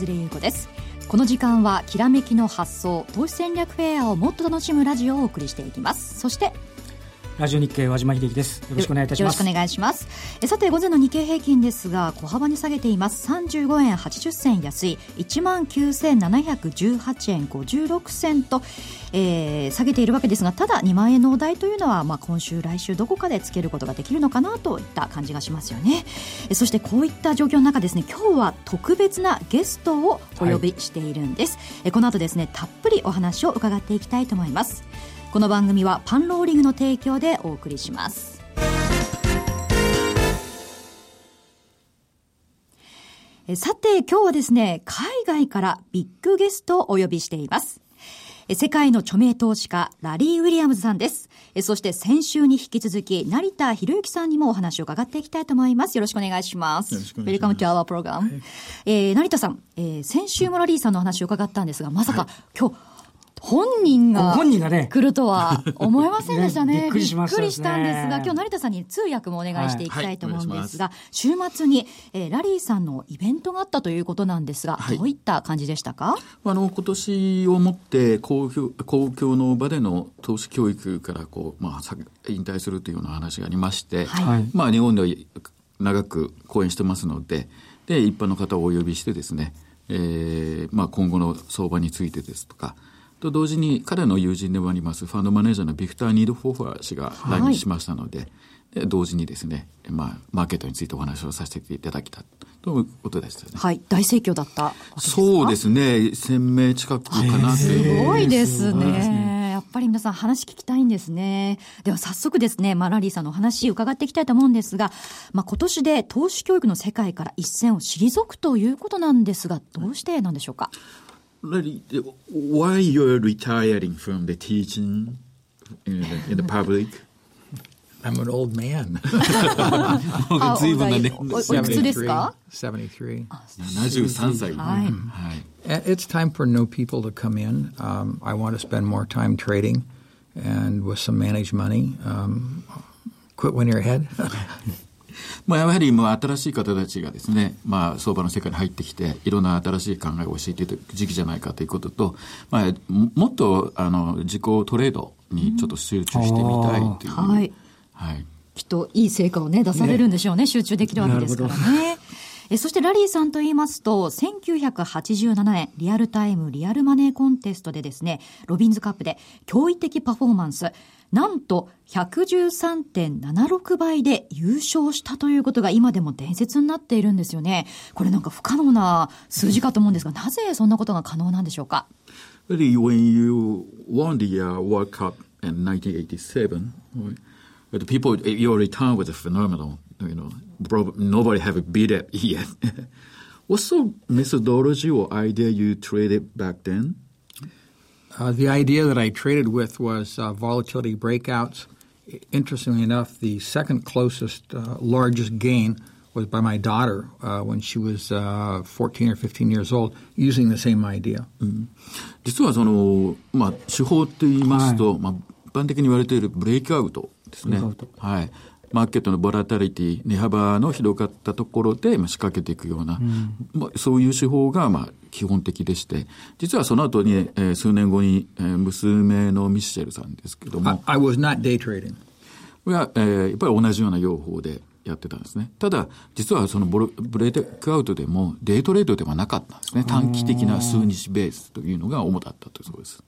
は江連優子です。この時間はきらめきの発想投資戦略フェアをもっと楽しむラジオをお送りしていきます。そしてラジオ日経和島秀樹です。よろしくお願いいたします。よろしくお願いします。えさて午前の日経平均ですが小幅に下げています。35円80銭安い。1万9718円56銭と、えー、下げているわけですがただ2万円のお題というのは、まあ、今週来週どこかでつけることができるのかなといった感じがしますよね。えそしてこういった状況の中ですね今日は特別なゲストをお呼びしているんです、はい、えこの後ですねたっぷりお話を伺っていきたいと思います。この番組はパンローリングの提供でお送りしますさて今日はですね海外からビッグゲストをお呼びしています世界の著名投資家、ラリー・ウィリアムズさんです。そして先週に引き続き、成田博之さんにもお話を伺っていきたいと思います。よろしくお願いします。よろしくお願いします。Welcome to our program、はい、えー、成田さん、えー、先週もラリーさんの話を伺ったんですが、まさか、はい、今日、本人が本人がね来るとは思いませんでしたね。びっくりしました、ね、びっくりしたんですが、今日成田さんに通訳もお願いしていきたいと思うんですが、はいはい、週末に、えー、ラリーさんのイベントがあったということなんですが、はい、どういった感じでしたか？あの今年をもって公共公共の場での投資教育からこう、まあ、引退するというような話がありまして、まあ、日本では長く講演してますのでで一般の方をお呼びしてですね、えーまあ、今後の相場についてですとかと同時に彼の友人でもありますファンドマネージャーのビクター・ニード・フォーファー氏が来日しましたのではい、で同時にですね、まあ、マーケットについてお話をさせていただきたということですね。はい、大盛況だったそうですね、1000名近くかなという。すごいですね。やっぱり皆さん話聞きたいんですね。では早速ですね、まあ、ラリーさんのお話伺っていきたいと思うんですが、まあ、今年で投資教育の世界から一線を退くということなんですが、どうしてなんでしょうか？really, why you're retiring from the teaching in the, in the public? I'm an old man. 73, 73. It's time for new people to come in. Um, I want to spend more time trading and with some managed money. Um, quit when you're ahead. まあ、やはりもう新しい方たちがですね、まあ、相場の世界に入ってきて、いろんな新しい考えを教えている時期じゃないかということと、まあ、もっとあの自己トレードにちょっと集中してみたいという。うん、はい。はい。きっといい成果をね、出されるんでしょうね。ね集中できるわけですからね。えそしてラリーさんと言いますと、1987年、リアルタイムリアルマネーコンテストでですね、ロビンズカップで驚異的パフォーマンス、なんと113.76倍で優勝したということが今でも伝説になっているんですよね。これなんか不可能な数字かと思うんですが、なぜそんなことが可能なんでしょうか？Really, when you won the、uh, World Cup in 1987, right? the people, your return was phenomenal. You know, nobody have beat it yet. What's the methodology or idea you traded back then? Uh, the idea that I traded with was uh, volatility breakouts. Interestingly enough, the second closest uh, largest gain was by my daughter uh, when she was uh, 14 or 15 years old, using the same idea. 実はその、まあ、手法って言いますと、はい、まあ、一般的に言われているブレイクアウトですね。はい。 マーケットのボラタリティ、値幅の広がったところで仕掛けていくような、うん、まあ、そういう手法がまあ基本的でして、実はその後に、えー、数年後に、えー、娘のミッシェルさんですけども。I, I was not day trading. は、えー、やっぱり同じような用法でやってたんですね。ただ、実はそのブレイクアウトでもデイトレードではなかったんですね。短期的な数日ベースというのが主だったというそうです。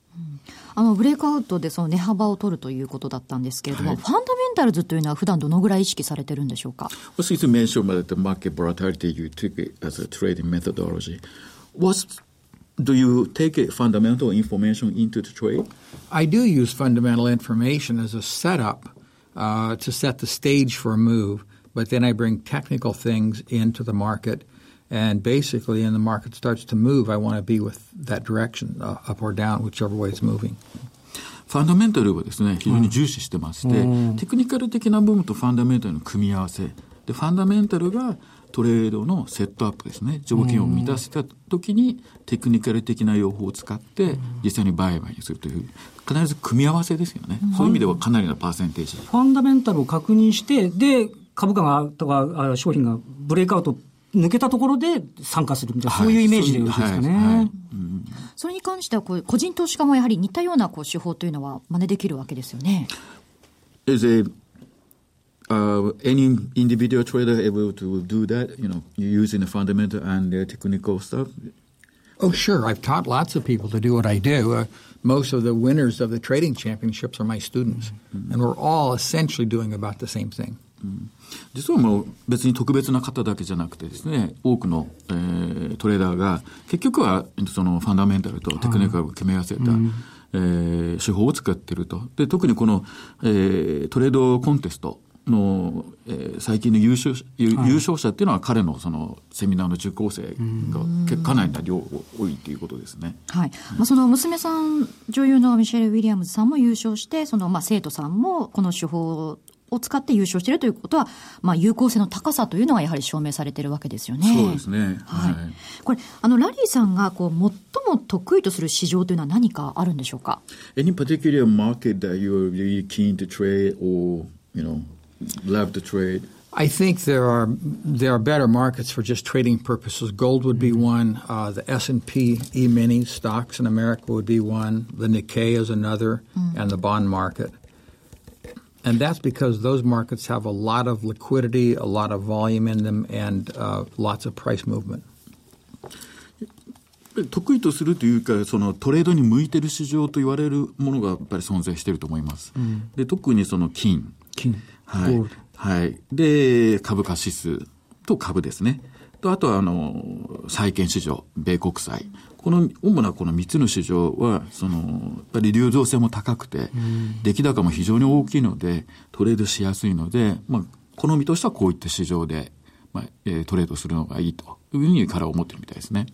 あのブレイクアウトでその値幅を取るということだったんですけれども、はい、ファンダメンタルズというのは普段どのぐらい意識されてるんでしょうか Well, since you mentioned about the market volatility, you took it as a trading methodology. What's do you take fundamental information into the trade? I do use fundamental information as a setup uh, to set the stage for a move, but then I bring technical things into the market And basically, in the market starts to move, I want to be with that direction, uh, up or down, whichever way it's moving. ファンダメンタルはですね、非常に重視してまして、うん、テクニカル的な部分とファンダメンタルの組み合わせ。で、ファンダメンタルがトレードのセットアップですね。条件を満たせた時に、テクニカル的な用法を使って、実際に売買にするという、必ず組み合わせですよね。そういう意味ではかなりのパーセンテージ。ファンダメンタルを確認して、で、株価がとか商品がブレイクアウト抜けたところで参加するみたいな、そういうイメージでよろしいですかね。それに関してはこう、個人投資家もやはり似たようなこう手法というのは真似できるわけですよね。Is a uh, any individual trader able to do that? You know, using the fundamental and the technical stuff. Oh, sure. I've taught lots of people to do what I do. Uh, most of the winners of the trading championships are my students, mm-hmm. and we're all essentially doing about the same thing. 実はもう別に特別な方だけじゃなくてですね、多くの、えー、トレーダーが結局はそのファンダメンタルとテクニカルを決め合わせた、うん、えー、手法を使っていると。で、特にこの、えー、トレードコンテストの、えー、最近の優勝優勝者っていうのは彼のそのセミナーの受講生がかなりな量多いということですね。はい。まあ、その娘さん、女優のミシェル・ウィリアムズさんも優勝して、そのまあ生徒さんもこの手法を使って優勝しているということは、まあ、有効性の高さというのがやはり証明されているわけですよね。そうですね。はい。はい、これ、あの、ラリーさんが、こう、最も得意とする市場というのは何かあるんでしょうか ?Any particular market that you're really keen to trade or, you know, love to trade? I think there are there are better markets for just trading purposes. Gold would be one. Uh, the S and P E mini stocks in America would be one. The Nikkei is another, mm. and the bond market. And that's because those markets have a lot of liquidity, a lot of volume in them, and uh, lots of price movement. 得意とするというか、そのトレードに向いてる市場と言われるものがやっぱり存在していると思います。うん、で特にその金。金。はい。はい。で、株価指数と株ですね。と、あとは、あの、債券市場、米国債。この、主なこの3つの市場は、その、やっぱり流動性も高くて、出来高も非常に大きいので、トレードしやすいので、まあ、好みとしてはこういった市場で、まあ、えー、トレードするのがいいというふうに彼は思ってるみたいですね。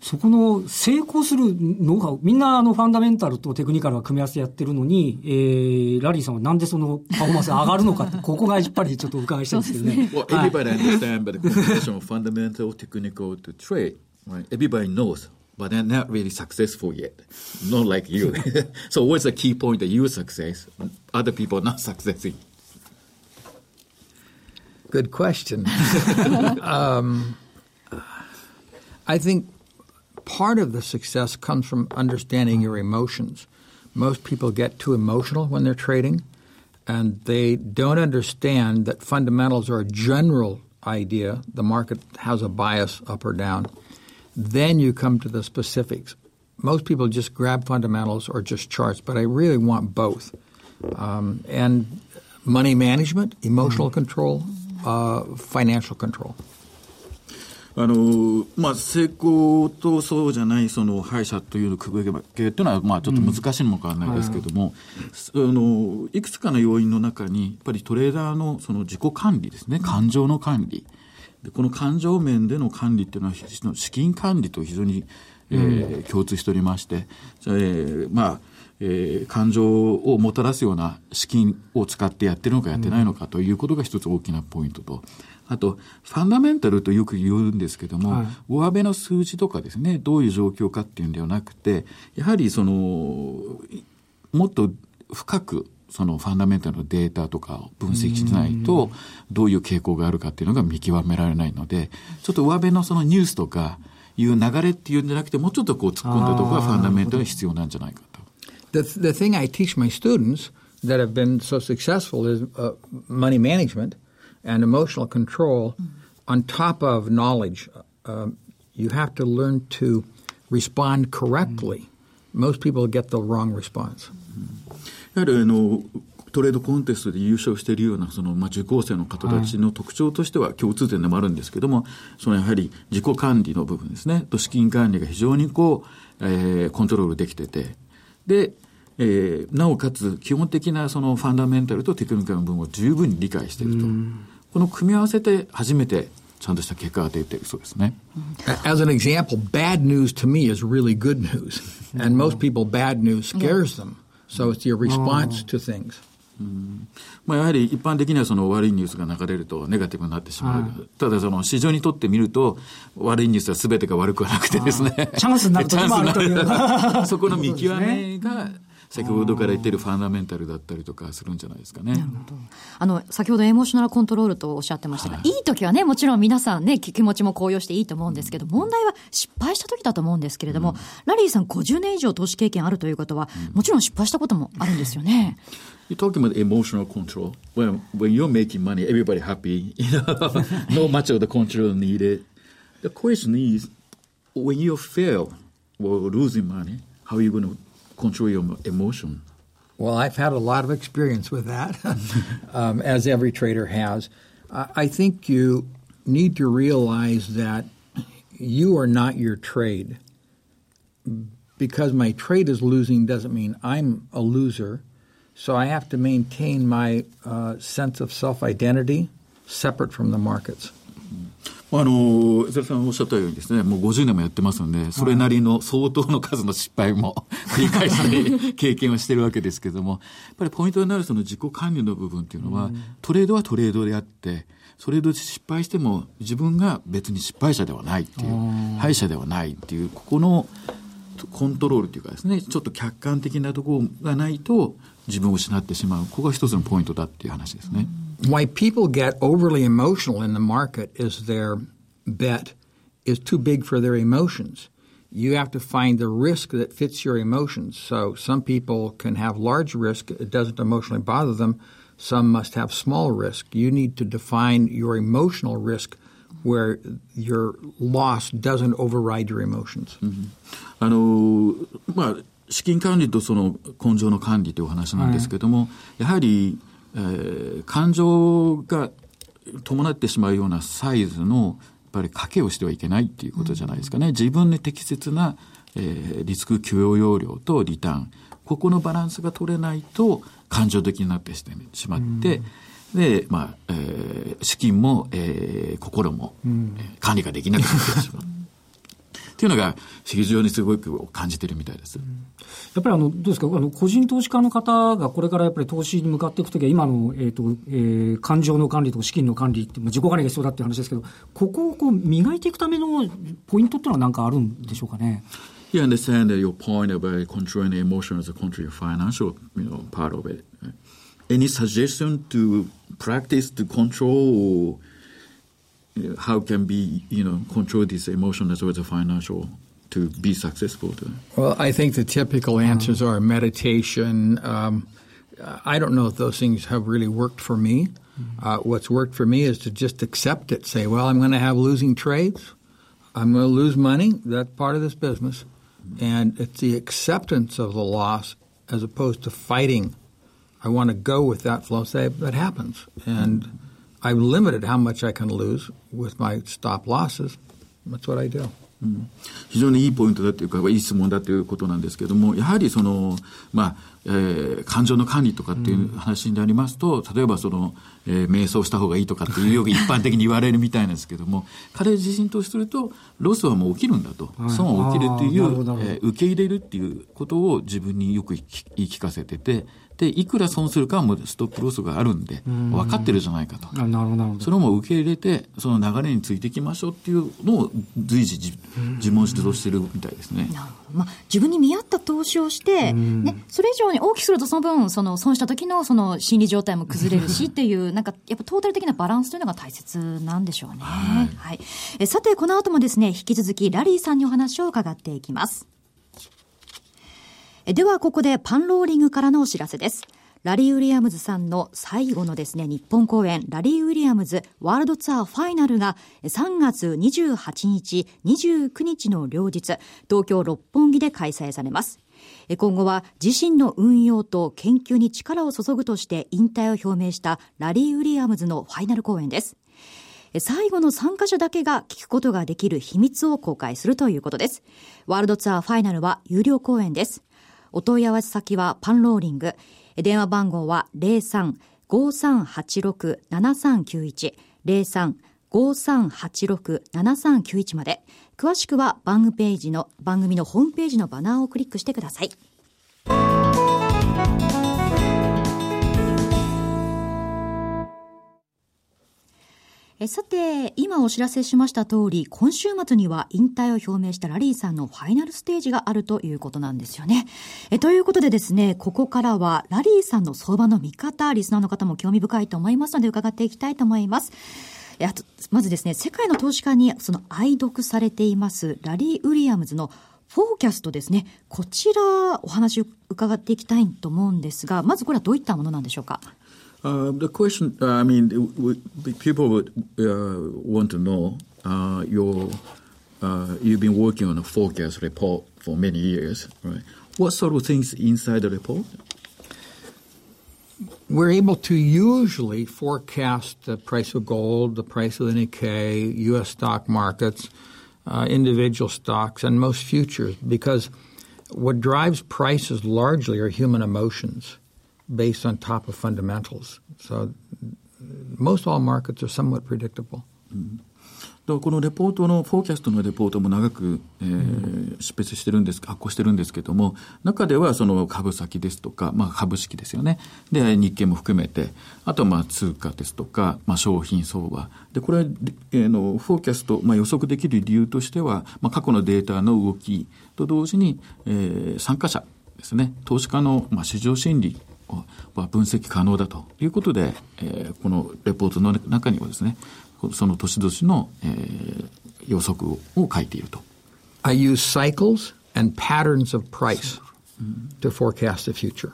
そこの成功するノウハウ、みんなあのファンダメンタルとテクニカルは組み合わせやってるのに、えー、ラリーさんはなんでそのパフォーマンス上がるのかって、ここがやっぱりちょっと伺いしたいんですけどね。well, everybody understand, but the combination of fundamental, technical to trade, right? Everybody knows. But they're not really successful yet. Not like you. so what's the key point that you success? Other people are not successing. Good question. um, I think part of the success comes from understanding your emotions. Most people get too emotional when they're trading, and they don't understand that fundamentals are a general idea. The market has a bias up or down. Then you come to the specifics. Most people just grab fundamentals or just charts, but I really want both. Um, and money management, emotional mm-hmm. control, uh, financial control. あのまあ、成功とそうじゃないその敗者という区分けというのは、まあ、ちょっと難しいのかもわからないですけれども、うん、あのいくつかの要因の中にやっぱりトレーダーのその自己管理ですね。感情の管理。でこの感情面での管理っていうのは資金管理と非常に、えー、共通しておりまして、えー、まあえー、感情をもたらすような資金を使ってやってるのかやってないのかということが一つ大きなポイントと、あと、ファンダメンタルとよく言うんですけども、はい、上辺の数字とかですね、どういう状況かっていうんではなくて、やはりその、もっと深く、そのファンダメンタルのデータとかを分析しないと、どういう傾向があるかっていうのが見極められないので、ちょっと上辺のそのニュースとかいう流れっていうんじゃなくて、もうちょっとこう突っ込んだところがファンダメンタルが必要なんじゃないかと。The, the thing I teach my students that have been so successful is、uh, money management. And emotional control mm. on top of knowledge. Uh, you have to learn to respond correctly. Mm. Most people get the wrong response. やはりあのトレードコンテストで優勝しているようなその、まあ、受講生の方たちの特徴としては共通点でもあるんですけども、そのやはり自己管理の部分ですね、と資金管理が非常にこう、えー、コントロールできてて、で、えー、なおかつ基本的なそのファンダメンタルとテクニカルの部分を十分に理解していると。この組み合わせて初めてちゃんとした結果が出てるそうですね。As an example, bad news to me is really good news. And most people, bad news scares them. So it's your response to things. まあ、やはり一般的にはその悪いニュースが流れるとネガティブになってしまう。はい、ただその市場にとってみると悪いニュースは全てが悪くはなくてですね。チャンスになると。そこの見極めが先ほどから言ってるファンダメンタルだったりとかするんじゃないですかね。なるほど。あの、先ほどエモーショナルコントロールとおっしゃってましたが、はい、いい時はね、もちろん皆さんね、気持ちも高揚していいと思うんですけど、問題は失敗した時だと思うんですけれども、うん、ラリーさん50年以上投資経験あるということは、うん、もちろん失敗したこともあるんですよね。You're talking about emotional control. When, when you're making money, everybody happy. You know, no much of the control needed. The question is, when you fail or losing money, how are you going to control your emotion? Well, I've had a lot of experience with that, um, as every trader has. I think you need to realize that you are not your trade. Because my trade is losing doesn't mean I'm a loser. So I have to maintain my uh, sense of self identity separate from the markets. あの、伊沢さんおっしゃったようにですね、もう50年もやってますので、それなりの相当の数の失敗も 繰り返して 経験をしてるわけですけれども、やっぱりポイントになるその自己管理の部分っていうのは、トレードはトレードであって、それで失敗しても自分が別に失敗者ではないっていう、敗者ではないっていう、ここのコントロールっていうかですね、ちょっと客観的なところがないと、自分を失ってしまう。ここが一つのポイントだっていう話ですね。Why people get overly emotional in the market is their bet is too big for their emotions. You have to find the risk that fits your emotions. So some people can have large risk, it doesn't emotionally bother them. Some must have small risk. You need to define your emotional risk where your loss doesn't override your emotions. Mm-hmm. あのまあ資金管理とその根性の管理というお話なんですけれども、やはり、えー、感情が伴ってしまうようなサイズのやっぱり賭けをしてはいけないっていうことじゃないですかね。自分で適切な、えー、リスク許容容量とリターン。ここのバランスが取れないと感情的になってしまって、で、まあ、えー、資金も、えー、心も、うん、管理ができなくなってしまう。っていうのが、非常にすごく感じてるみたいです。やっぱりあの、どうですか、あの、個人投資家の方がこれからやっぱり投資に向かっていくときは、今の、えっ、ー、と、えー、感情の管理と資金の管理って、自己管理が必要だっていう話ですけど、ここをこう、磨いていくためのポイントっていうのは何かあるんでしょうかね？You understand your point about controlling emotion as a country financial, you know, part of it. Any suggestion to practice to control how can be you know control this emotion as well as the financial to be successful to well i think the typical answers are meditation. Um, i don't know if those things have really worked for me. Uh, what's worked for me is to just accept it. Say well i'm going to have losing trades. I'm going to lose money. That's part of this business. And it's the acceptance of the loss as opposed to fighting i want to go with that flow. Say that happens. And I've limited how much I can lose with my stop losses. That's what I do. うん、非常にいいポイントだというか、いい質問だということなんですけれども、やはりその、まあ、えー、感情の管理とかっていう話になりますと、例えばその、えー、瞑想した方がいいとかっていうよく一般的に言われるみたいなんですけども、彼自身とすると、ロスはもう起きるんだと、損は起きるっていう、えー、受け入れるっていうことを自分によく言い聞かせてて、で、いくら損するかはもうストップロスがあるんで、分かってるじゃないかと。なるほど。それをもう受け入れて、その流れについていきましょうっていうのを随時自問自答してるみたいですね。なるほど。まあ、自分に見合った投資をして、ね、それ以上に大きくするとその分、その損した時のその心理状態も崩れるし っていう、なんか、やっぱトータル的なバランスというのが大切なんでしょうね。はい。はい、えさて、この後もですね、引き続きラリーさんにお話を伺っていきます。では、ここでパンローリングからのお知らせです。ラリー・ウィリアムズさんの最後のですね、日本公演、ラリー・ウィリアムズワールドツアーファイナルが3月28日、29日の両日、東京六本木で開催されます。今後は自身の運用と研究に力を注ぐとして引退を表明したラリー・ウィリアムズのファイナル公演です。最後の参加者だけが聞くことができる秘密を公開するということです。ワールドツアーファイナルは有料公演です。お問い合わせ先はパンローリング。電話番号は03-5386-7391。03-5386-7391まで。詳しくは番組ページの、番組のホームページのバナーをクリックしてください。えさて、今お知らせしました通り、今週末には引退を表明したラリーさんのファイナルステージがあるということなんですよね。えということでですね、ここからはラリーさんの相場の見方、リスナーの方も興味深いと思いますので伺っていきたいと思います。あと、まずですね、世界の投資家にその愛読されていますラリー・ウィリアムズのフォーキャストですね。こちらお話を伺っていきたいと思うんですが、まずこれはどういったものなんでしょうか？Uh, the question, uh, I mean, people would uh, want to know uh, your, uh, you've been working on a forecast report for many years, right? What sort of things inside the report? We're able to usually forecast the price of gold, the price of the Nikkei, U.S. stock markets, individual stocks, and most futures because what drives prices largely are human emotions based on top of fundamentals. So most all markets are somewhat predictable. Mm-hmm. このレポートの、フォーキャストのレポートも長く、えー、執筆してるんです、発行してるんですけども、中ではその株先ですとか、まあ株式ですよね。で、日経も含めて、あとはまあ通貨ですとか、まあ商品相場。で、これ、えー、の、フォーキャスト、まあ予測できる理由としては、まあ過去のデータの動きと同時に、えー、参加者ですね、投資家の、まあ、市場心理分析可能だということで、えー、このレポートの中にはですね、その年々の、えー、予測を書いていると。I use cycles and patterns of price to forecast the future.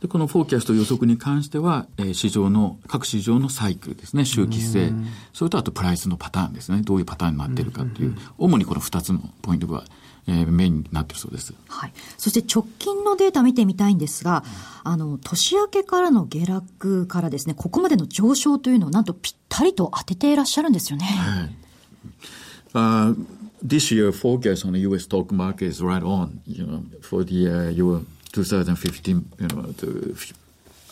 でこのフォーキャスト予測に関しては、えー、市場の、各市場のサイクルですね、周期性、それとあとプライスのパターンですね、どういうパターンになっているかという、主にこの2つのポイントがえー、メインになっているそうです。はい。そして直近のデータ見てみたいんですが、うん、あの、年明けからの下落からですね、ここまでの上昇というのをなんとぴったりと当てていらっしゃるんですよね。はい。Uh, this year forecast on the U.S. stock market is right on, you know, for the uh, your 2015, you know, the,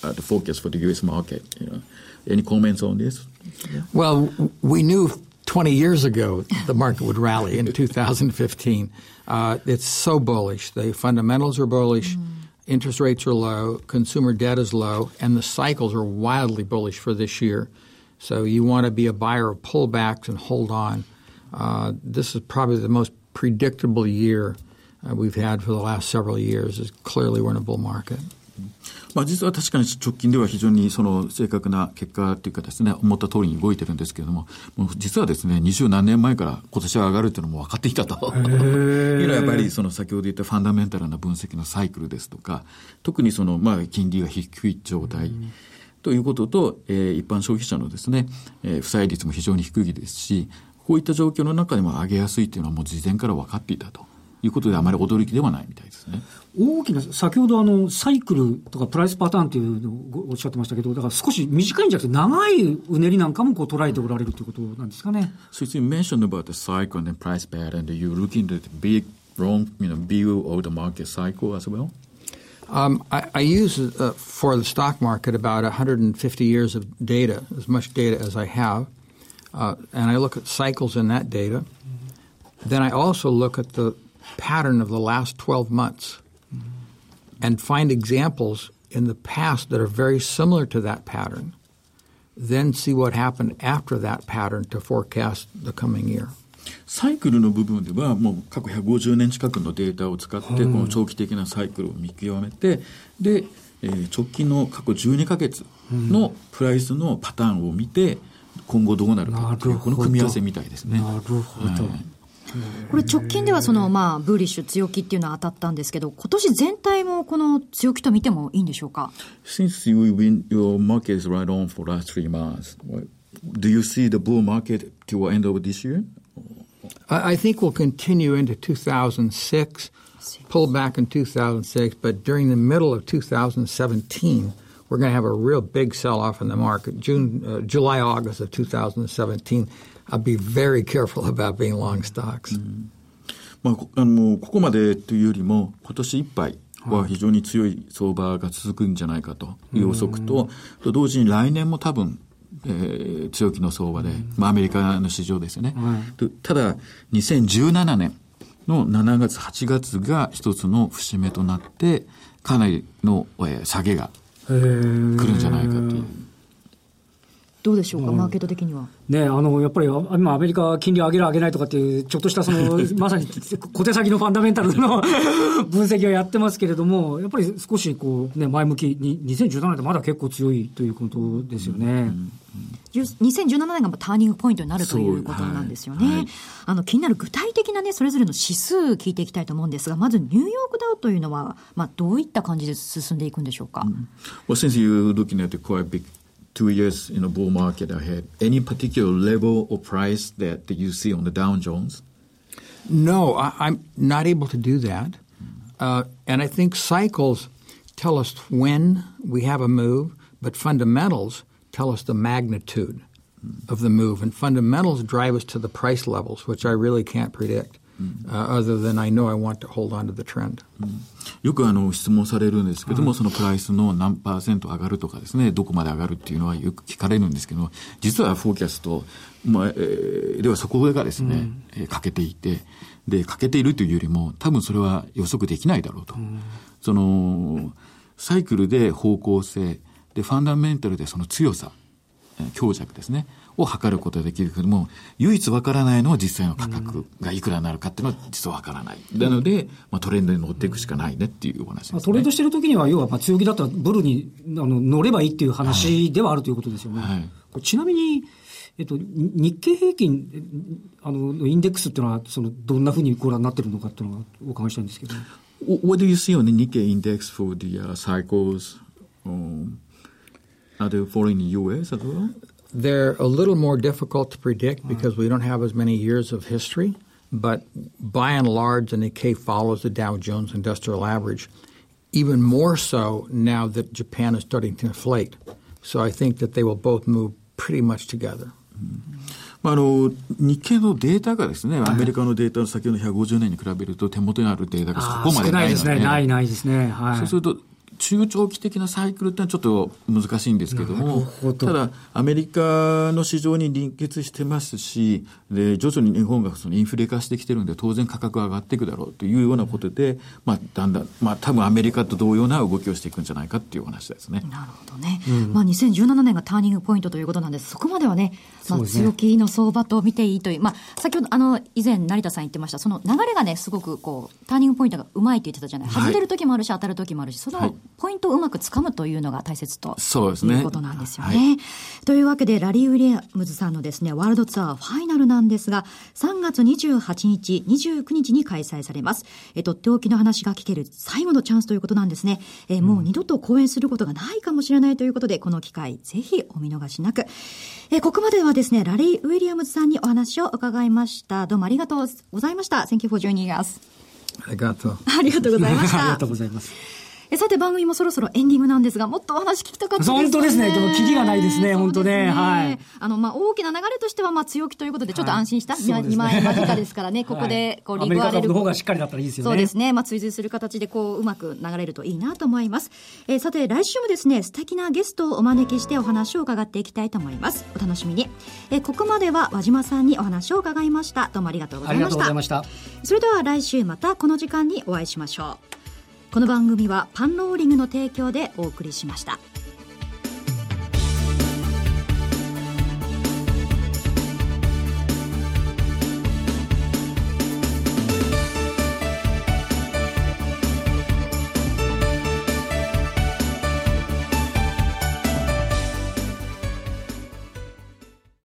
uh, the forecast for the U.S. market. You know, any comments on this? Yeah. Well, we knew 20 years ago the market would rally in 2015. Uh, it's so bullish. The fundamentals are bullish. Mm. Interest rates are low. Consumer debt is low. And the cycles are wildly bullish for this year. So you want to be a buyer of pullbacks and hold on. Uh, this is probably the most predictable year uh, we've had for the last several years. Is clearly we're in a bull market. まあ、実は確かに直近では非常にその正確な結果というかですね、思った通りに動いてるんですけれども、もう実はですね、二十何年前から今年は上がるというのも分かっていたと。いうのはやっぱりその先ほど言ったファンダメンタルな分析のサイクルですとか、特にそのまあ金利が低い状態。ということと、えー、一般消費者のですね、えー、負債率も非常に低いですし、こういった状況の中でも上げやすいというのはもう事前から分かっていたと。いうことであまり驚きではないみたいですね。大きな、先ほどあの、サイクルとかプライスパターンというのをおっしゃってましたけど、だから少し短いんじゃなくて、長いうねりなんかもこう捉えておられるということなんですかね。So you mentioned about the cycle and the price pattern, you're looking at the big, long, you know, view of the market cycle as well? Um, I, I, use uh, for the stock market about 150 years of data, as much data as I have, uh, and I look at cycles in that data. Mm-hmm. Then I also look at the pattern of the last 12 months mm-hmm. and find examples in the past that are very similar to that pattern, then see what happened after that pattern to forecast the coming year. サイクルの部分ではもう過去150年近くのデータを使ってこの長期的なサイクルを見極めてで、えー、直近の過去12か月のプライスのパターンを見て今後どうなるかというこの組み合わせみたいですね。なるほど、はいこれ直近ではその、まあ、ブーリッシュ強気っていうのは当たったんですけど、今年全体もこの強気と見てもいいんでしょうか Since you win, your market is right on for last three months, do you see the bull market till end of this year? I think we'll continue into 2006, pull back in 2006, but during the middle of 2017, we're going to have a real big sell-off in the market. June, uh, July, August of 2017. I'll be very careful about being long stocks. まあ、あのここまでというよりも今年いっぱいは非常に強い相場が続くんじゃないかという予測と、と同時に来年も多分、えー、強気の相場で、まあ、アメリカの市場ですよね。ただ、2017年の7月、8月が一つの節目となって、かなりの、えー、下げが来るんじゃないかという。どうでしょうか、マーケット的には？ね、あの、やっぱり今アメリカ金利上げる上げないとかっていう、ちょっとしたその、まさに小手先のファンダメンタルの 分析をやってますけれども、やっぱり少しこう、ね、前向きに、2017年ってまだ結構強いということですよね。うん2017年がターニングポイントになるということなんですよね。はいはい、あの気になる具体的なね、それぞれの指数聞いていきたいと思うんですが、まずニューヨークダウというのは、まあ、どういった感じで進んでいくんでしょうか？Well, since you're looking at the quite big two years in a bull market ahead, any particular level or price that, that you see on the Dow Jones? No, I, am not able to do that. Uh, and I think cycles tell us when we have a move, but fundamentals tell us the magnitude of the move. And fundamentals drive us to the price levels, which I really can't predict. Uh, other than I know I want to hold on to the trend. よくあの質問されるんですけども、そのプライスの何パーセント上がるとかですね、どこまで上がるっていうのはよく聞かれるんですけど、実はフォーキャスト、まあえー、ではそこがですね、うん、欠けていて、で、欠けているというよりも、多分それは予測できないだろうと。うん、その、サイクルで方向性、で、ファンダメンタルでその強さ、強弱ですね。を測ることができるけども、唯一わからないのは実際の価格がいくらになるかっていうのは実はわからない。なので、まあ、トレンドに乗っていくしかないねっていうお話です、ね、トレンドしてる時には、要はまあ強気だったらブルにあの乗ればいいっていう話ではあるということですよね。はい、ちなみに、えっと、日経平均あのインデックスっていうのはそのどんなふうにご覧になってるのかっていうのはお伺いしたいんですけど。What do you see on the Nikkei index for the、uh, cycles? Um, are they following the US as well? They're a little more difficult to predict because we don't have as many years of history. But by and large, the Nikkei follows the Dow Jones Industrial Average, even more so now that Japan is starting to inflate. So I think that they will both move pretty much together. まあ、あの日経のデータがですね、アメリカのデータの先ほど150年に比べると手元にあるデータがそこまでないので、ないですね、ないないですね。はい、そうすると 中長期的なサイクルってのはちょっと難しいんですけども、どただ、アメリカの市場に連結してますし、で、徐々に日本がそのインフレ化してきてるんで、当然価格が上がっていくだろうというようなことで、まあ、だんだん、まあ、多分アメリカと同様な動きをしていくんじゃないかっていう話ですね。なるほどね。うん、まあ、2017年がターニングポイントということなんです。そこまではね、まあ、強気の相場と見ていいという、まあ、先ほど、あの、以前、成田さん言ってました、その流れがね、すごくこう、ターニングポイントがうまいって言ってたじゃない。外れる時もあるし、当たる時もあるし、そのポイントをうまく掴むというのが大切とそうですね。いうことなんですよね。はい、というわけで、ラリー・ウィリアムズさんのですね、ワールドツアーファイナルなんですが、3月28日、29日に開催されます。えとっておきの話が聞ける最後のチャンスということなんですね。えもう二度と講演することがないかもしれないということで、この機会、ぜひお見逃しなく。えここまではですね、ラリー・ウィリアムズさんにお話を伺いました。どうもありがとうございました。Thank you for joining us. ありがとう。ありがとうございました。ありがとうございます。えさて番組もそろそろエンディングなんですが、もっとお話聞きたかったです、ね、本当ですね。でも、キリがないですね、本当ね。はい。あの、まあ、大きな流れとしては、まあ、強気ということで、ちょっと安心した。はい、2万円間近ですからね、ここで、こう、リグアレル。の方がしっかりだったらいいですよね。そうですね。まあ、追随する形で、こう、うまく流れるといいなと思います。えー、さて、来週もですね、素敵なゲストをお招きしてお話を伺っていきたいと思います。お楽しみに。えー、ここまでは和島さんにお話を伺いました。どうもありがとうございました。ありがとうございました。それでは来週またこの時間にお会いしましょう。この番組はパンローリングの提供でお送りしました。